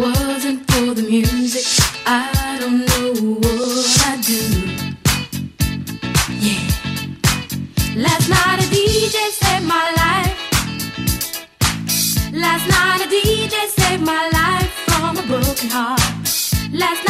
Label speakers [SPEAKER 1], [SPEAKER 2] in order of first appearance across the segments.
[SPEAKER 1] wasn't for the music, I don't know what I'd do. Yeah. Last night a DJ saved my life. Last night a DJ saved my life from a broken heart. Last night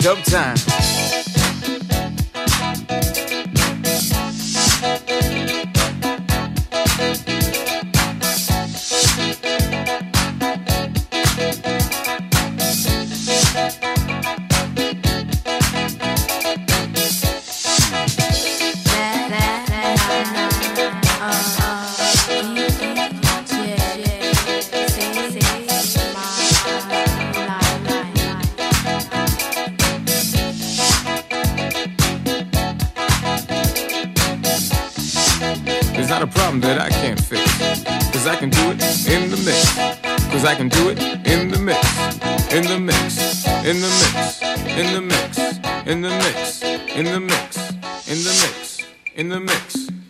[SPEAKER 2] Dub time.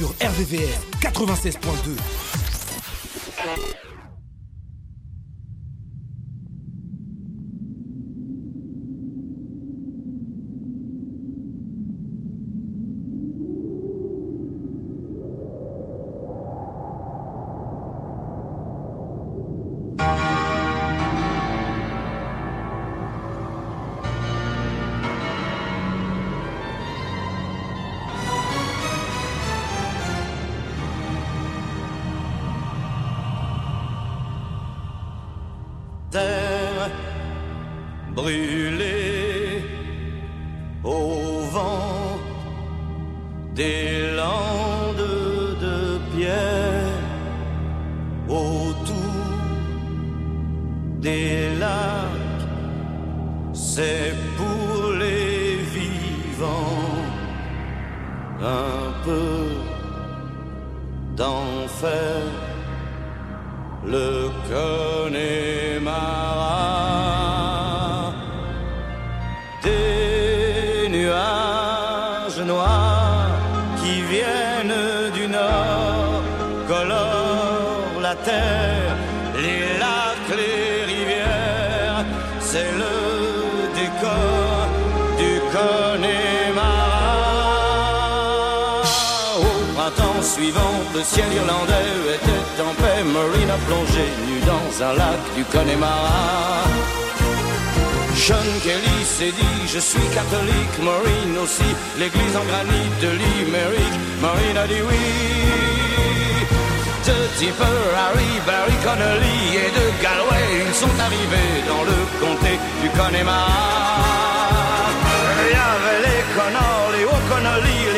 [SPEAKER 3] Sur RVVR 96.2.
[SPEAKER 4] printemps suivant, le ciel irlandais était en paix. Marine a plongé nu dans un lac du Connemara. Sean Kelly s'est dit je suis catholique, Maureen aussi, l'église en granit de Limerick, Maureen a dit oui. De Tipper, Harry, Barry Connolly et de Galway, ils sont arrivés dans le comté du Connemara. Il y avait les Connors, les O'Connolly,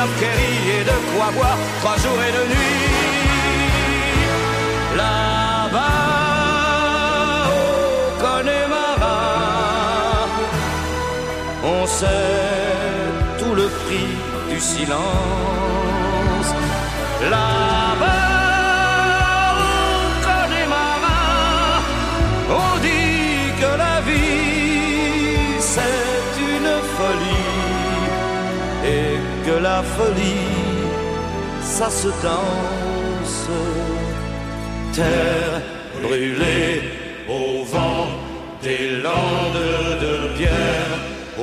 [SPEAKER 4] de quoi boire trois jours et deux nuits. Là-bas, au Connemara, on sait tout le prix du silence. Là-bas, la folie ça se danse. Terre brûlée au vent des landes de pierre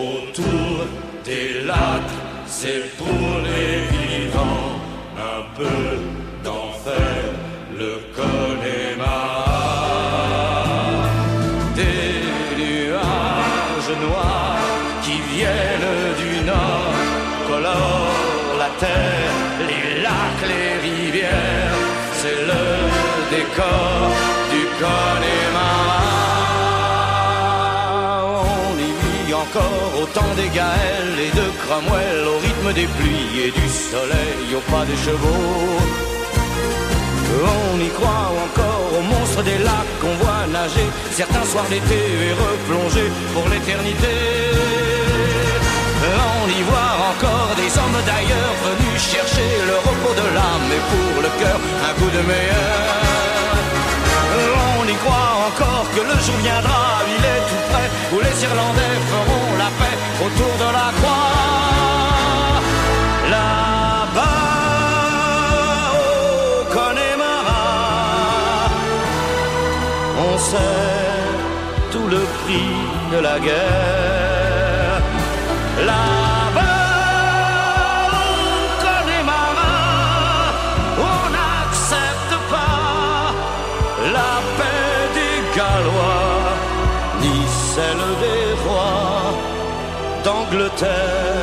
[SPEAKER 4] autour des lacs, c'est pour les vivants un peu d'enfer, le Connemara. Au temps des Gaëls et de Cromwell, au rythme des pluies et du soleil, au pas des chevaux. On y croit encore aux monstres des lacs qu'on voit nager certains soirs d'été et replonger pour l'éternité. On y voit encore des hommes d'ailleurs venus chercher le repos de l'âme et pour le cœur un coup de meilleur. On y croit encore que le jour viendra, il est tout près, où les Irlandais feront la autour de la croix. Là-bas, au Connemara, on sait tout le prix de la guerre. Là-bas,
[SPEAKER 5] l'Angleterre.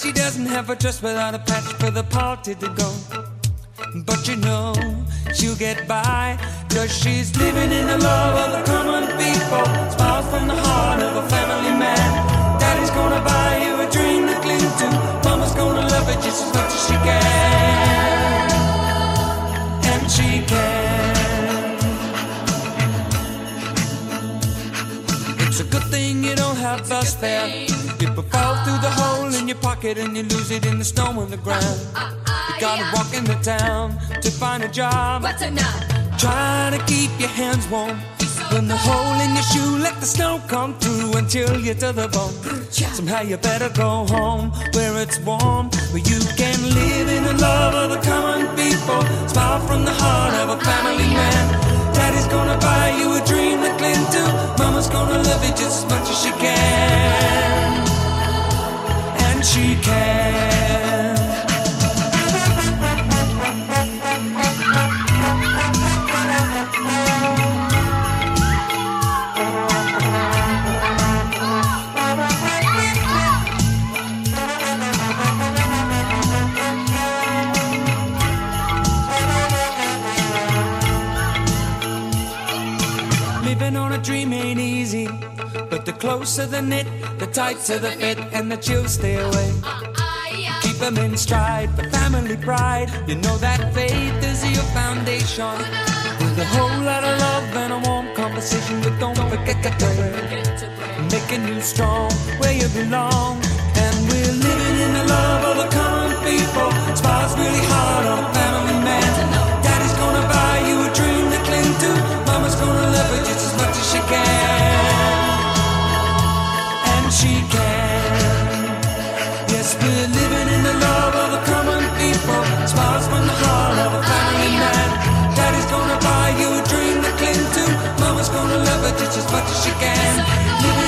[SPEAKER 5] She doesn't have a dress without a patch for the party to go. But you know she'll get by Cause she's living in the love of the common people. Smiles from the heart of a family man. Daddy's gonna buy you a dream to cling to. Mama's gonna love it just as much as she can. And she can. It's a good thing you don't have bus fare People fall through the hole in your pocket And you lose it in the snow on the ground ah, ah, ah, You gotta walk into town to find a job
[SPEAKER 6] What's enough?
[SPEAKER 5] Try to keep your hands warm. When the hole in your shoe, let the snow come through until you're to the bone. Somehow you better go home where it's warm, where you can live in the love of the common people. Smile from the heart of a family man. Daddy's gonna buy you a dream to cling to. Mama's gonna love you just as much as she can. She can. Living on a dream ain't easy, but the closer the knit, the tighter the fit, and the chills stay away. Keep them in stride for family pride. You know that faith is your foundation. With a whole lot of love and a warm conversation, but don't forget to pray. Making you strong where you belong. And we're living in the love of the common people. Smiles really hard on a family man. Daddy's gonna buy you a dream to cling to. Mama's gonna love her just as much as she can. As much as she can.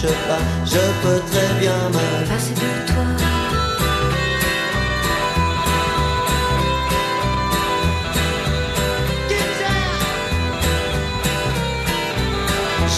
[SPEAKER 7] touche pas. Je peux très bien me
[SPEAKER 1] passer de toi.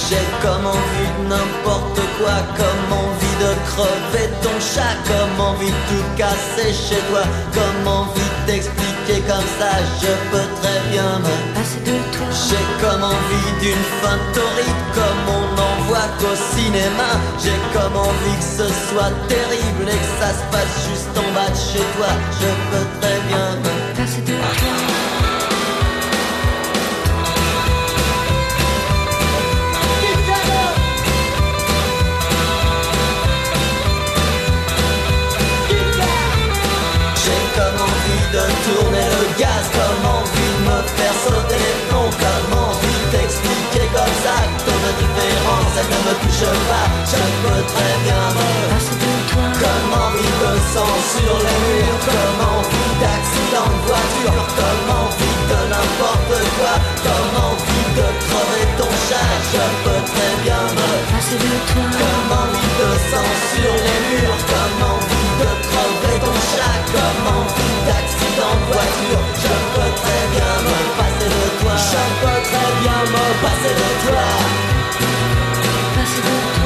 [SPEAKER 7] J'ai comme envie de n'importe quoi, comme envie de crever ton chat, comme envie de tout casser chez toi, comme envie d'expliquer comme ça, je peux très bien me
[SPEAKER 1] passer de toi.
[SPEAKER 7] J'ai comme envie d'une fin torride, comme on n'en voit qu'au cinéma. J'ai comme envie que ce soit terrible et que ça se passe juste en bas de chez toi. Je peux très bien me
[SPEAKER 1] passer de toi.
[SPEAKER 7] ça ne me touche pas, je peux très bien me
[SPEAKER 1] passer toi.
[SPEAKER 7] Comment vivre sans sur les murs, comment vivre d'accident de voiture,
[SPEAKER 8] comment vivre de n'importe quoi, comment vivre de crever ton chat, je peux très bien me passer de toi. Comment vivre sans sur les murs, comment vivre de crever ton chat, comment vivre d'accident de voiture, je peux très bien me passer de toi. Je peux très bien me passer de toi. to
[SPEAKER 6] do.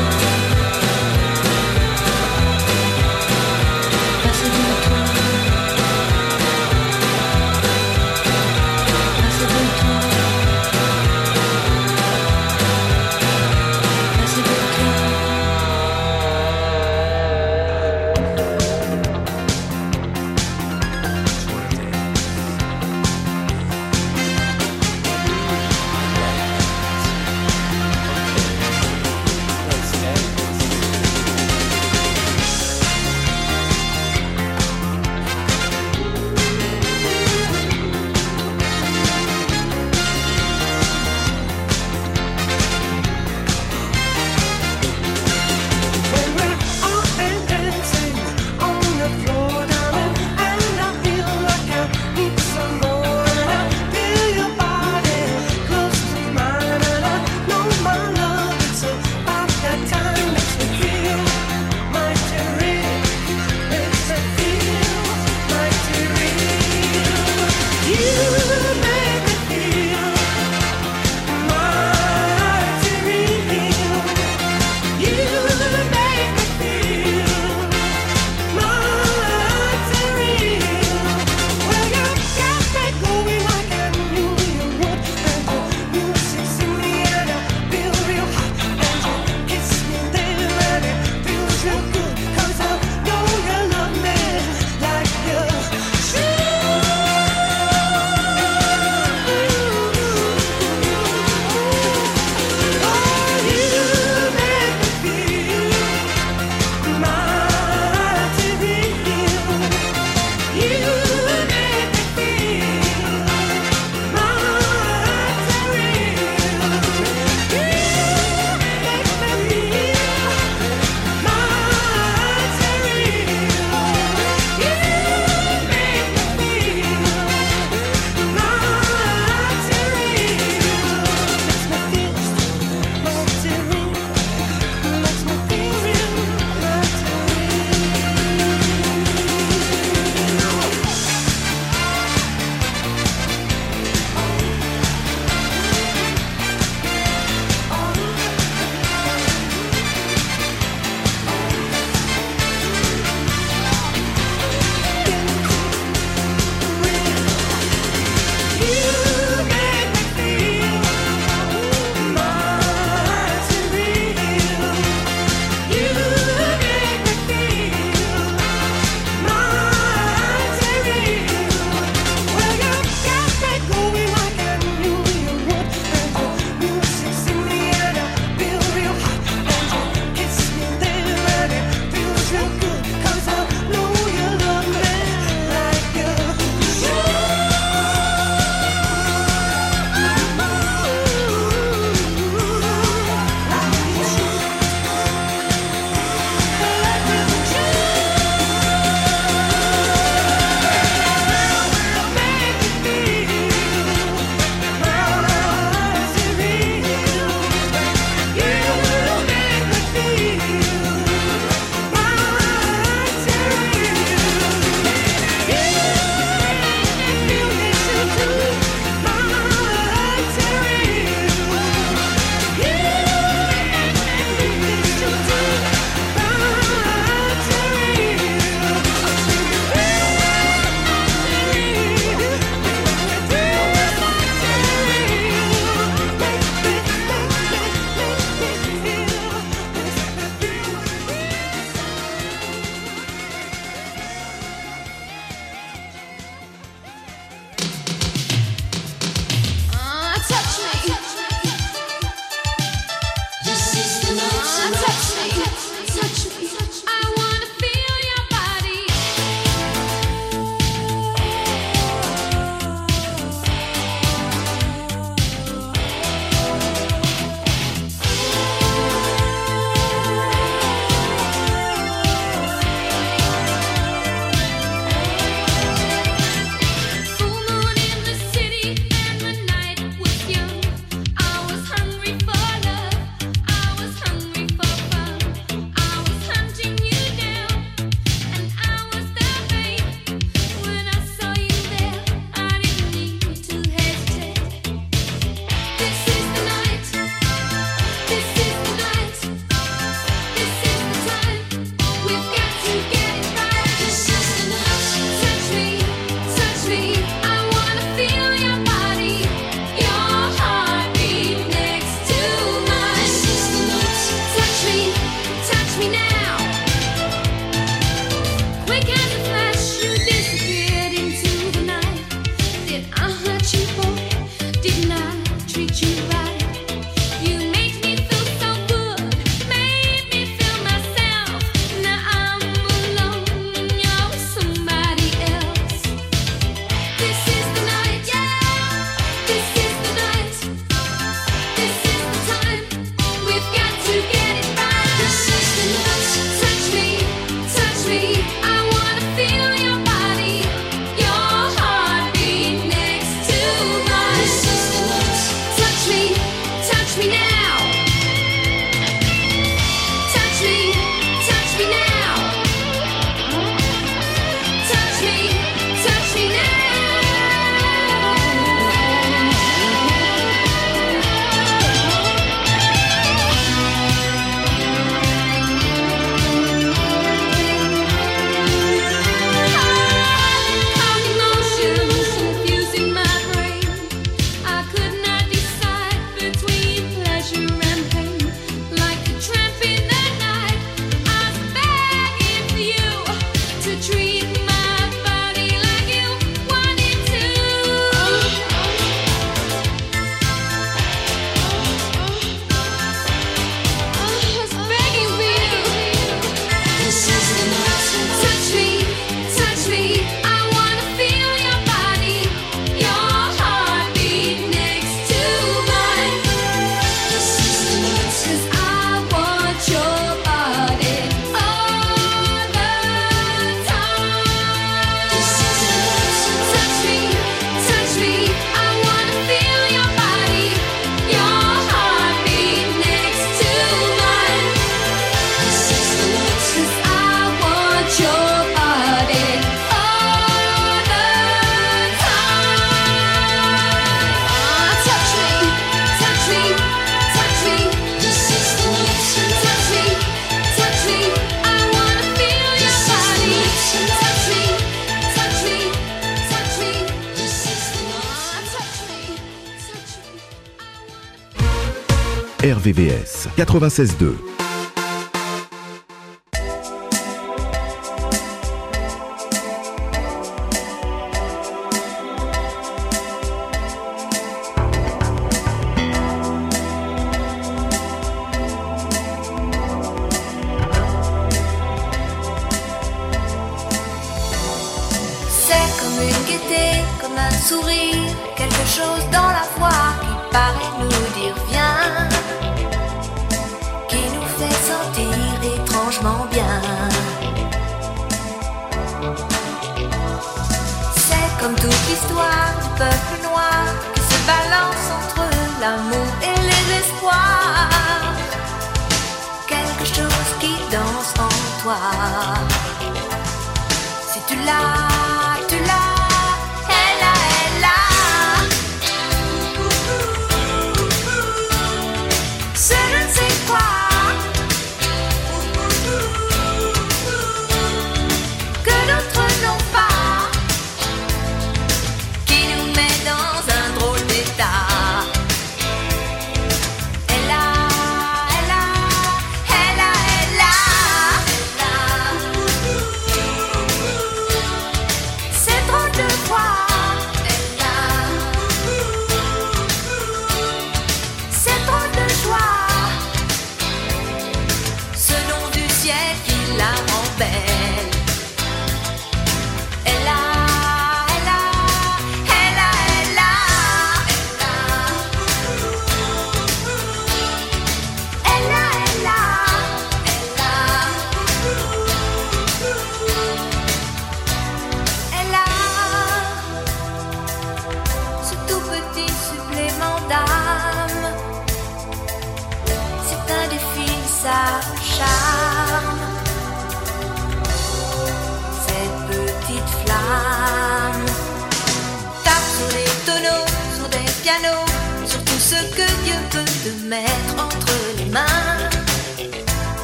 [SPEAKER 6] RVVS 96.2.